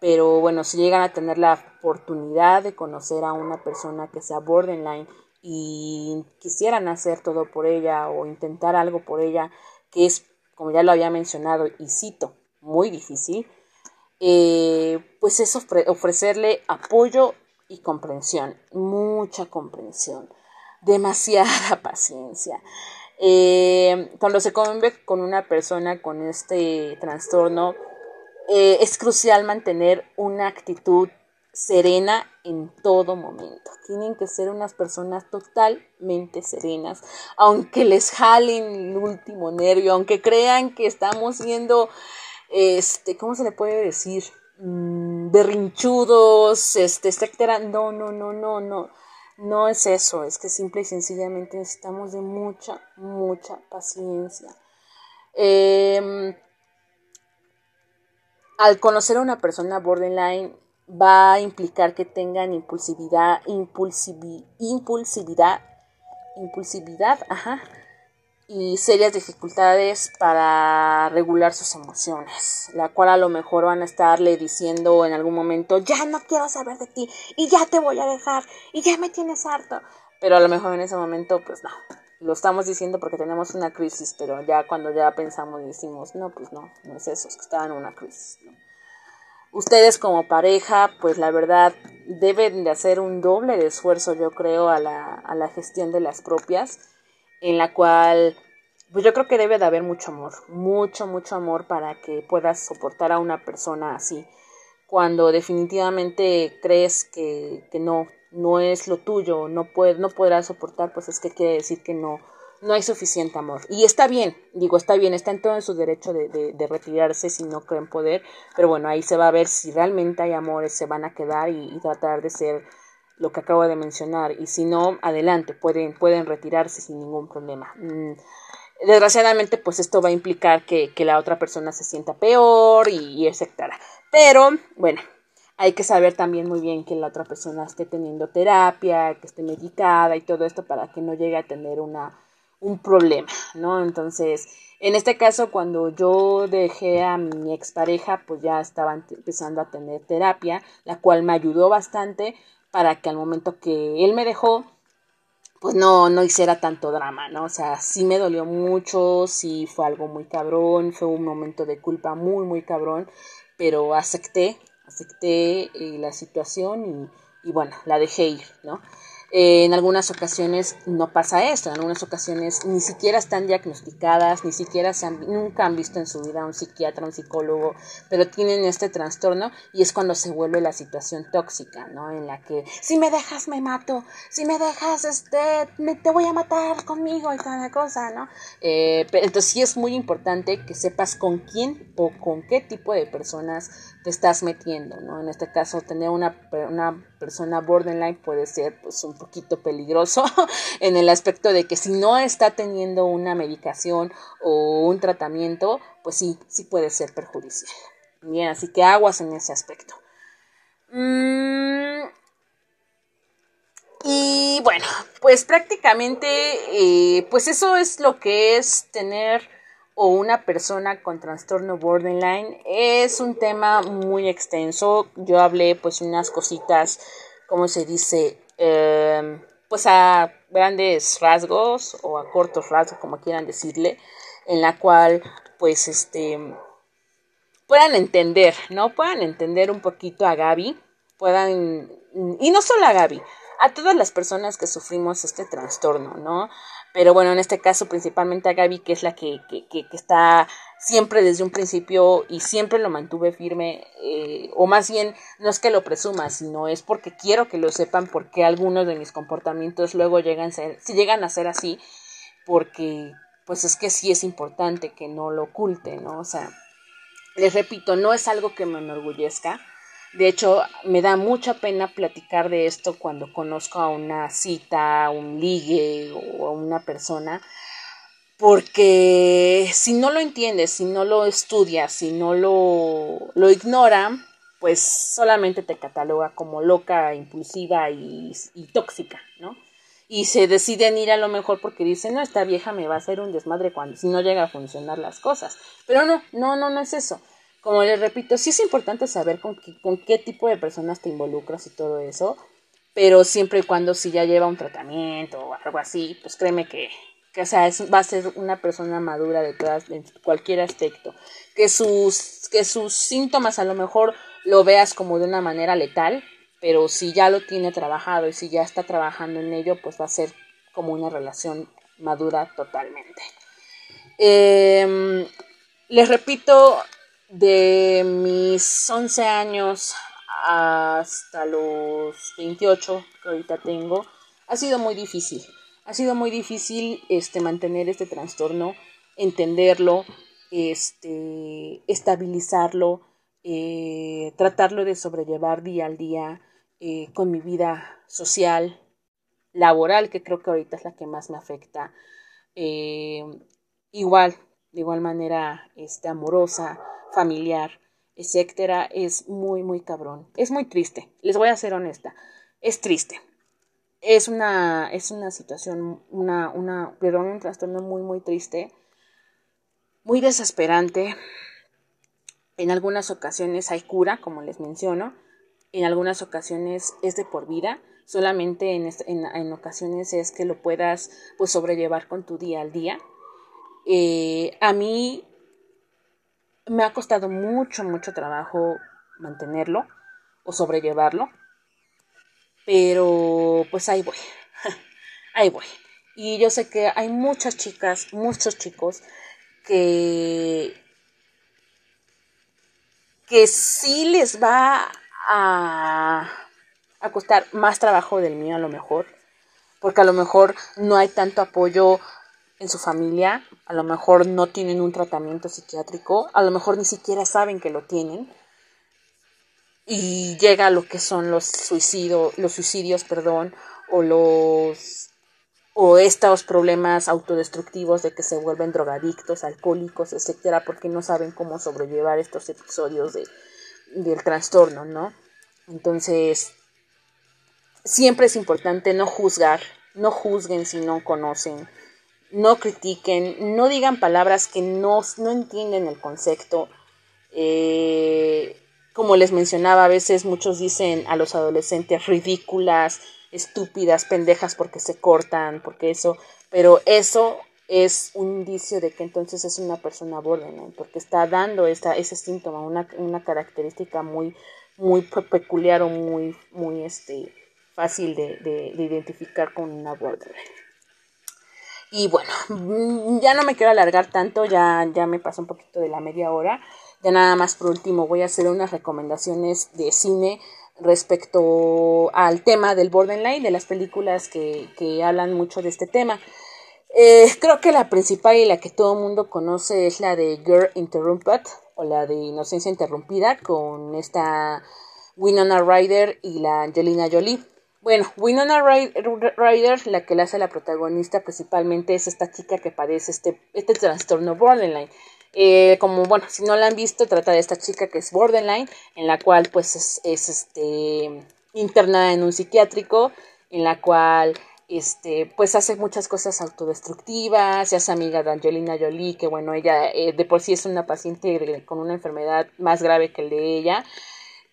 Pero bueno, si llegan a tener la oportunidad de conocer a una persona que sea borderline y quisieran hacer todo por ella o intentar algo por ella, que es, como ya lo había mencionado y cito, muy difícil, eh, pues es ofrecerle apoyo y comprensión, mucha comprensión, demasiada paciencia. Eh, cuando se convive con una persona con este trastorno, eh, es crucial mantener una actitud serena en todo momento. Tienen que ser unas personas totalmente serenas, aunque les jalen el último nervio, aunque crean que estamos siendo, este, ¿cómo se le puede decir? Mm, berrinchudos, este, etcétera. No, no, no, no, no. No es eso, es que simple y sencillamente necesitamos de mucha, mucha paciencia. Em, al conocer a una persona borderline va a implicar que tengan impulsividad, impulsividad, impulsividad, ajá, y serias dificultades para regular sus emociones, la cual a lo mejor van a estarle diciendo en algún momento, ya no quiero saber de ti y ya te voy a dejar y ya me tienes harto, pero a lo mejor en ese momento pues no, lo estamos diciendo porque tenemos una crisis, pero ya cuando ya pensamos y decimos, no, pues no, no es eso, es que están en una crisis. Ustedes como pareja, pues la verdad, deben de hacer un doble de esfuerzo, yo creo, a la, a la gestión de las propias, en la cual, pues yo creo que debe de haber mucho amor, mucho, mucho amor para que puedas soportar a una persona así, cuando definitivamente crees que, que no, no es lo tuyo, no, no podrás soportar, pues es que quiere decir que no, no hay suficiente amor. Y está bien, digo, está bien, está en todo su derecho de, de, retirarse si no creen poder, pero bueno, ahí se va a ver si realmente hay amores, se van a quedar y, tratar de ser lo que acabo de mencionar, y si no, adelante, pueden, pueden retirarse sin ningún problema. Mm, desgraciadamente, pues esto va a implicar que, que la otra persona se sienta peor y, y etcétera. Pero, bueno, hay que saber también muy bien que la otra persona esté teniendo terapia, que esté medicada y todo esto para que no llegue a tener una, un problema, ¿no? Entonces, en este caso, cuando yo dejé a mi expareja, pues ya estaba empezando a tener terapia, la cual me ayudó bastante para que al momento que él me dejó, pues no, no hiciera tanto drama, ¿no? O sea, sí me dolió mucho, sí fue algo muy cabrón, fue un momento de culpa muy, muy cabrón, pero acepté, acepté eh, la situación y, y bueno, la dejé ir, ¿no? Eh, en algunas ocasiones no pasa esto, en algunas ocasiones ni siquiera están diagnosticadas, ni siquiera se han, nunca han visto en su vida un psiquiatra, un psicólogo, pero tienen este trastorno y es cuando se vuelve la situación tóxica, ¿no? En la que si me dejas me mato, si me dejas este, me, te voy a matar conmigo y cada cosa, ¿no? Eh, entonces sí es muy importante que sepas con quién o con qué tipo de personas te estás metiendo, ¿no? En este caso, tener una, una persona borderline puede ser pues un poquito peligroso en el aspecto de que si no está teniendo una medicación o un tratamiento, pues sí, sí puede ser perjudicial. Bien, así que aguas en ese aspecto. Mm, y bueno, pues prácticamente, eh, pues eso es lo que es tener o una persona con trastorno borderline es un tema muy extenso. Yo hablé pues unas cositas, como se dice, em, pues a grandes rasgos o a cortos rasgos, como quieran decirle, en la cual pues este puedan entender, ¿no? Puedan entender un poquito a Gaby, puedan, y no solo a Gaby, a todas las personas que sufrimos este trastorno, ¿no? Pero bueno, en este caso principalmente a Gaby, que es la que, que, que, está siempre desde un principio y siempre lo mantuve firme, eh, o más bien no es que lo presuma, sino es porque quiero que lo sepan porque algunos de mis comportamientos luego llegan a ser, si llegan a ser así, porque pues es que sí es importante que no lo oculte, ¿no? O sea, les repito, no es algo que me enorgullezca, de hecho, me da mucha pena platicar de esto cuando conozco a una cita, a un ligue o a una persona, porque si no lo entiendes, si no lo estudias, si no lo, lo ignora, pues solamente te cataloga como loca, impulsiva y, y tóxica, ¿no? Y se deciden ir a lo mejor porque dicen, no, esta vieja me va a hacer un desmadre cuando si no llega a funcionar las cosas. Pero no, no, no, no es eso como les repito, sí es importante saber con qué, tipo de personas te involucras y todo eso, pero siempre y cuando si ya lleva un tratamiento o algo así, pues créeme que, o sea, va a ser una persona madura de todas, en cualquier aspecto, que sus, que sus síntomas a lo mejor lo veas como de una manera letal, pero si ya lo tiene trabajado y si ya está trabajando en ello, pues va a ser como una relación madura totalmente. Em, les repito, de mis 11 años hasta los 28 que ahorita tengo, ha sido muy difícil. Ha sido muy difícil este, mantener este trastorno, entenderlo, este, estabilizarlo, eh, tratarlo de sobrellevar día al día eh, con mi vida social, laboral, que creo que ahorita es la que más me afecta. Eh, igual, de igual manera, este, amorosa, familiar, etcétera, es muy, muy cabrón. Es muy triste. Les voy a ser honesta. Es triste. Es una, es una situación, una, una, perdón, un trastorno muy, muy triste, muy desesperante. En algunas ocasiones hay cura, como les menciono. En algunas ocasiones es de por vida. Solamente en, en, ocasiones es que lo puedas pues sobrellevar con tu día al día. Eh, a mí me ha costado mucho, mucho trabajo mantenerlo o sobrellevarlo. Pero pues ahí voy. ahí voy. Y yo sé que hay muchas chicas, muchos chicos que que sí les va a, a costar más trabajo del mío a lo mejor, porque a lo mejor no hay tanto apoyo en su familia, a lo mejor no tienen un tratamiento psiquiátrico, a lo mejor ni siquiera saben que lo tienen. Y llega a lo que son los suicidios, los suicidios, perdón, o los o estos problemas autodestructivos de que se vuelven drogadictos, alcohólicos, etcétera, porque no saben cómo sobrellevar estos episodios de, del trastorno, ¿no? Entonces, siempre es importante no juzgar, no juzguen si no conocen no critiquen, no digan palabras que no, no entienden el concepto. Eh, como les mencionaba, a veces muchos dicen a los adolescentes ridículas, estúpidas, pendejas porque se cortan, porque eso, pero eso es un indicio de que entonces es una persona borderline, porque está dando esta, ese síntoma, una, una característica muy, muy peculiar o muy, muy este, fácil de, de, de identificar con una borderline. Y bueno, mm, ya no me quiero alargar tanto, ya, ya me pasó un poquito de la media hora. Ya nada más por último voy a hacer unas recomendaciones de cine respecto al tema del borderline, de las películas que, que hablan mucho de este tema. Eh, creo que la principal y la que todo el mundo conoce es la de Girl Interrupted o la de Inocencia Interrumpida con esta Winona Ryder y la Angelina Jolie. Bueno, Winona Ryder, la que la hace la protagonista principalmente es esta chica que padece este, este trastorno borderline. Eh, como bueno, si no la han visto, trata de esta chica que es borderline, en la cual pues es, es este internada en un psiquiátrico, en la cual este pues hace muchas cosas autodestructivas, se hace amiga de Angelina Jolie, que bueno, ella eh, de por sí es una paciente con una enfermedad más grave que el de ella.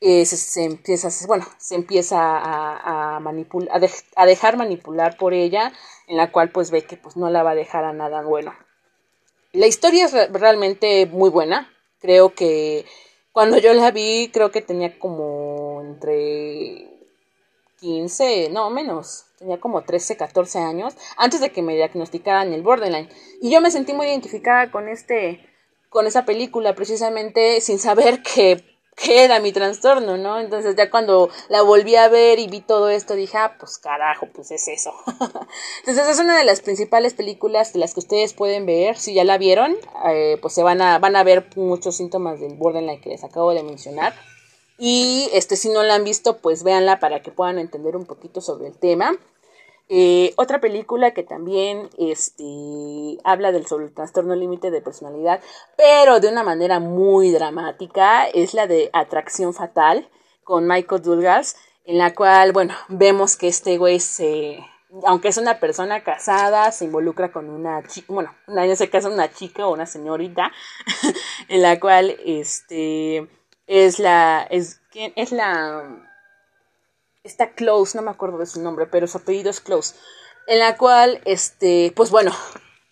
Eh, se, empieza, bueno, se empieza a, a, manipular, a, dejar manipular por ella, en la cual pues ve que pues no la va a dejar a nada bueno. La historia es realmente muy buena, creo que cuando yo la vi, creo que tenía como entre 15, no menos, tenía como 13, 14 años, antes de que me diagnosticaran el borderline. Y yo me sentí muy identificada con este, con esa película, precisamente sin saber que qué era mi trastorno, ¿no? Entonces ya cuando la volví a ver y vi todo esto dije, ah, pues carajo, pues es eso. Entonces es una de las principales películas de las que ustedes pueden ver, si ya la vieron, eh, pues se van a, van a ver muchos síntomas del borderline que les acabo de mencionar. Y este, si no la han visto, pues véanla para que puedan entender un poquito sobre el tema. Eh, otra película que también este, habla del sobre el trastorno límite de personalidad, pero de una manera muy dramática, es la de Atracción Fatal con Michael Douglas, en la cual, bueno, vemos que este güey se, aunque es una persona casada, se involucra con una chica, bueno, en ese caso una chica o una señorita, en la cual, este, es la, es, es la está Close, no me acuerdo de su nombre, pero su apellido es Close, en la cual, este, pues bueno,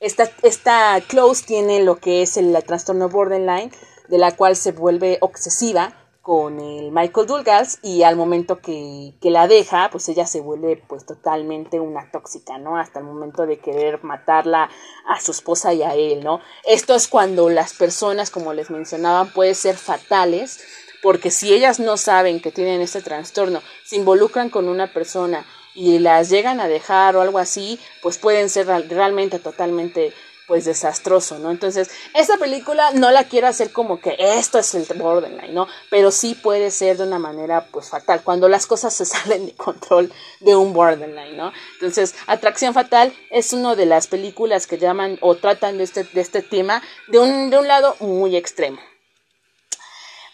esta, esta Close tiene lo que es el, trastorno borderline, de la cual se vuelve obsesiva con el Michael Douglas y al momento que, que, la deja, pues ella se vuelve pues totalmente una tóxica, ¿no? Hasta el momento de querer matarla a su esposa y a él, ¿no? Esto es cuando las personas, como les mencionaban, pueden ser fatales, porque si ellas no saben que tienen este trastorno, se involucran con una persona y las llegan a dejar o algo así, pues pueden ser realmente totalmente pues desastroso, ¿no? Entonces, esta película no la quiero hacer como que esto es el borderline, ¿no? Pero sí puede ser de una manera pues fatal, cuando las cosas se salen de control de un borderline, ¿no? Entonces, Atracción Fatal es una de las películas que llaman o tratan de este, de este tema de un, de un lado muy extremo.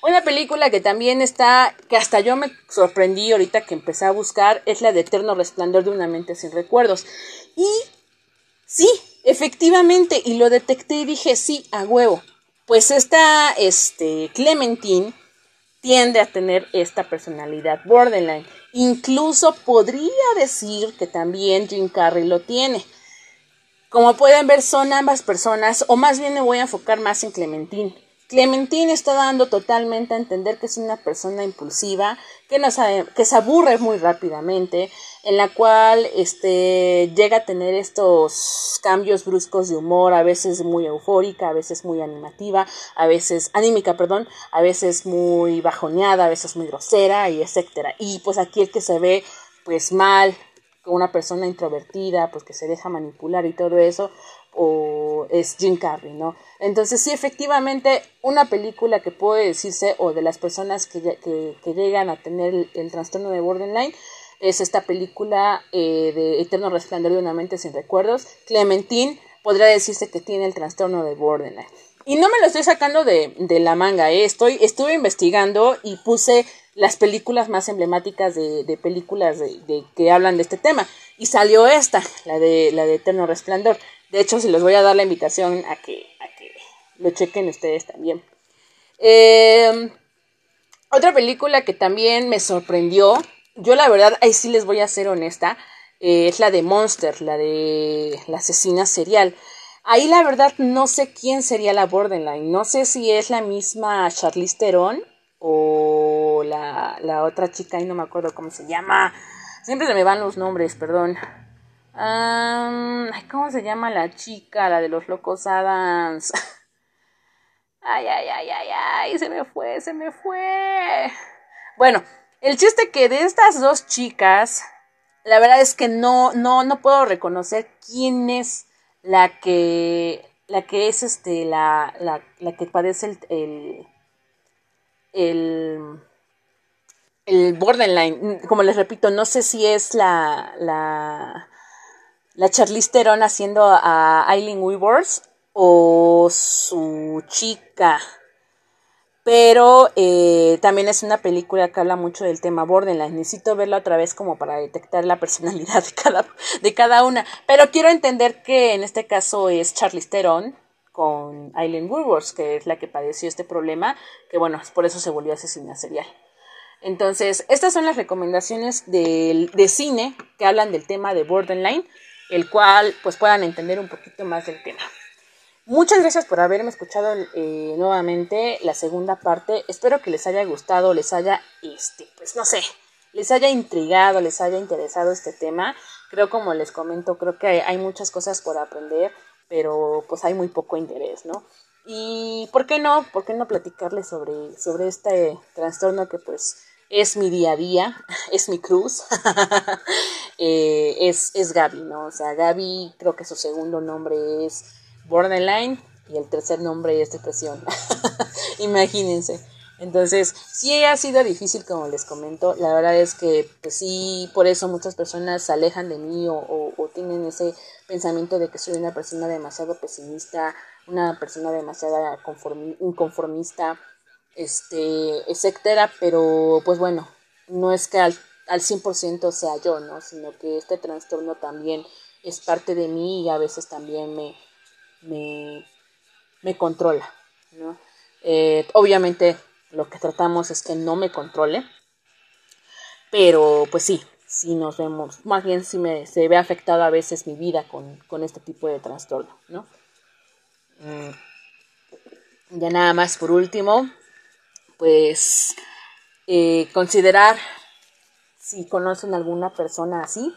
Una película que también está, que hasta yo me sorprendí ahorita que empecé a buscar, es la de Eterno Resplandor de una mente sin recuerdos. Y sí, efectivamente, y lo detecté y dije, sí, a huevo. Pues esta, este, Clementine tiende a tener esta personalidad borderline. Incluso podría decir que también Jim Carrey lo tiene. Como pueden ver, son ambas personas, o más bien me voy a enfocar más en Clementine. Clementine está dando totalmente a entender que es una persona impulsiva, que, que se aburre muy rápidamente, en la cual este, llega a tener estos cambios bruscos de humor, a veces muy eufórica, a veces muy animativa, a veces anímica, perdón, a veces muy bajoneada, a veces muy grosera y etcétera. Y pues aquí el que se ve pues mal, una persona introvertida, pues que se deja manipular y todo eso, o es Jim Carrey, ¿no? Entonces sí, efectivamente, una película que puede decirse, o de las personas que, que, llegan a tener el, trastorno de borderline, es esta película eh, de Eterno Resplandor de una mente sin recuerdos. Clementine podría decirse que tiene el trastorno de borderline. Y no me lo estoy sacando de, de la manga, ¿eh? Estoy, estuve investigando y puse las películas más emblemáticas de, de películas de, de, que hablan de este tema. Y salió esta, la de, la de Eterno Resplandor. De hecho, si les voy a dar la invitación a que, a que lo chequen ustedes también. Em, otra película que también me sorprendió, yo la verdad, ahí sí les voy a ser honesta, eh, es la de Monster, la de la asesina serial. Ahí la verdad no sé quién sería la Borderline, no sé si es la misma Charlize Theron o la, la otra chica, ahí no me acuerdo cómo se llama. Siempre se me van los nombres, perdón. ¿Cómo se llama la chica? La de los locos Adams. Ay, ay, ay, ay, ay, se me fue, se me fue. Bueno, el chiste que de estas dos chicas, la verdad es que no, no, no puedo reconocer quién es la que, la que es este, la, la, la que padece el, el, el el borderline, como les repito, no sé si es la, la, la Charlize Theron haciendo a Eileen Weavers o su chica. Pero eh, también es una película que habla mucho del tema Borderline. Necesito verla otra vez como para detectar la personalidad de cada, de cada una. Pero quiero entender que en este caso es Charlize Theron con Eileen Woodward, que es la que padeció este problema, que bueno, por eso se volvió asesina serial. Entonces, estas son las recomendaciones de, de cine que hablan del tema de Borderline el cual pues puedan entender un poquito más del tema. Muchas gracias por haberme escuchado eh, nuevamente la segunda parte. Espero que les haya gustado, les haya, este, pues no sé, les haya intrigado, les haya interesado este tema. Creo como les comento, creo que hay, muchas cosas por aprender, pero pues hay muy poco interés, ¿no? Y ¿por qué no? ¿Por qué no platicarles sobre, sobre este trastorno que pues es mi día a día, es mi cruz, eh, es, es Gaby, ¿no? O sea, Gaby creo que su segundo nombre es Borderline y el tercer nombre es Depresión. Imagínense. Entonces, sí ha sido difícil, como les comento. La verdad es que, pues sí, por eso muchas personas se alejan de mí o, o tienen ese pensamiento de que soy una persona demasiado pesimista, una persona demasiado inconformista este, etcétera, pero pues bueno, no es que al, al 100% sea yo, ¿no? Sino que este trastorno también es parte de mí y a veces también me, me, me controla, ¿no? Eh, obviamente lo que tratamos es que no me controle, pero pues sí, si nos vemos, más bien si me, se ve afectado a veces mi vida con, este tipo de trastorno, ¿no? Mm. Ya nada más por último, pues eh, considerar si conocen alguna persona así,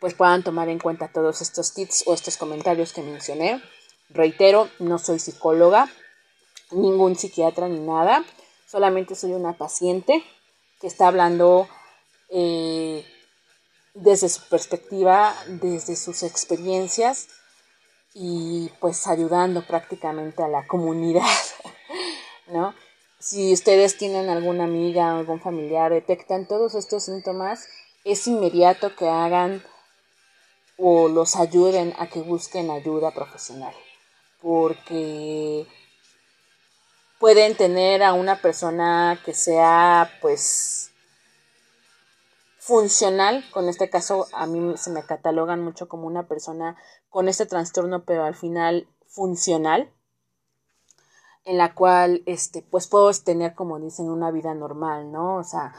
pues puedan tomar en cuenta todos estos tips o estos comentarios que mencioné. Reitero, no soy psicóloga, ningún psiquiatra ni nada, solamente soy una paciente que está hablando eh, desde su perspectiva, desde sus experiencias y pues ayudando prácticamente a la comunidad, ¿no? Si ustedes tienen alguna amiga o algún familiar, detectan todos estos síntomas, es inmediato que hagan o los ayuden a que busquen ayuda profesional, porque pueden tener a una persona que sea pues funcional, con este caso a mí se me catalogan mucho como una persona con este trastorno, pero al final funcional, en la cual este pues puedo tener como dicen una vida normal, ¿no? O sea,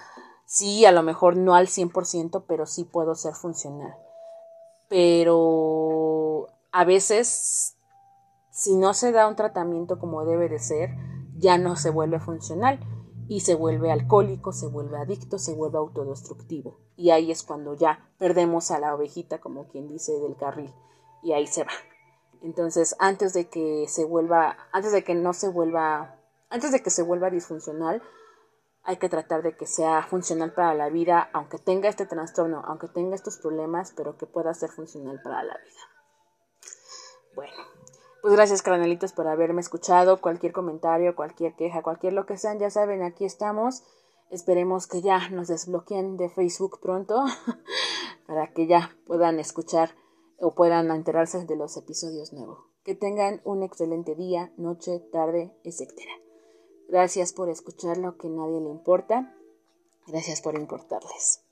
sí, a lo mejor no al 100%, pero sí puedo ser funcional. Pero a veces si no se da un tratamiento como debe de ser, ya no se vuelve funcional y se vuelve alcohólico, se vuelve adicto, se vuelve autodestructivo. Y ahí es cuando ya perdemos a la ovejita, como quien dice, del carril. Y ahí se va. Entonces, antes de que se vuelva, antes de que no se vuelva, antes de que se vuelva disfuncional, hay que tratar de que sea funcional para la vida, aunque tenga este trastorno, aunque tenga estos problemas, pero que pueda ser funcional para la vida. Bueno, pues gracias, carnalitos, por haberme escuchado. Cualquier comentario, cualquier queja, cualquier lo que sean, ya saben, aquí estamos. Esperemos que ya nos desbloqueen de Facebook pronto para que ya puedan escuchar o puedan enterarse de los episodios nuevos. Que tengan un excelente día, noche, tarde, etc. Gracias por escuchar lo que nadie le importa. Gracias por importarles.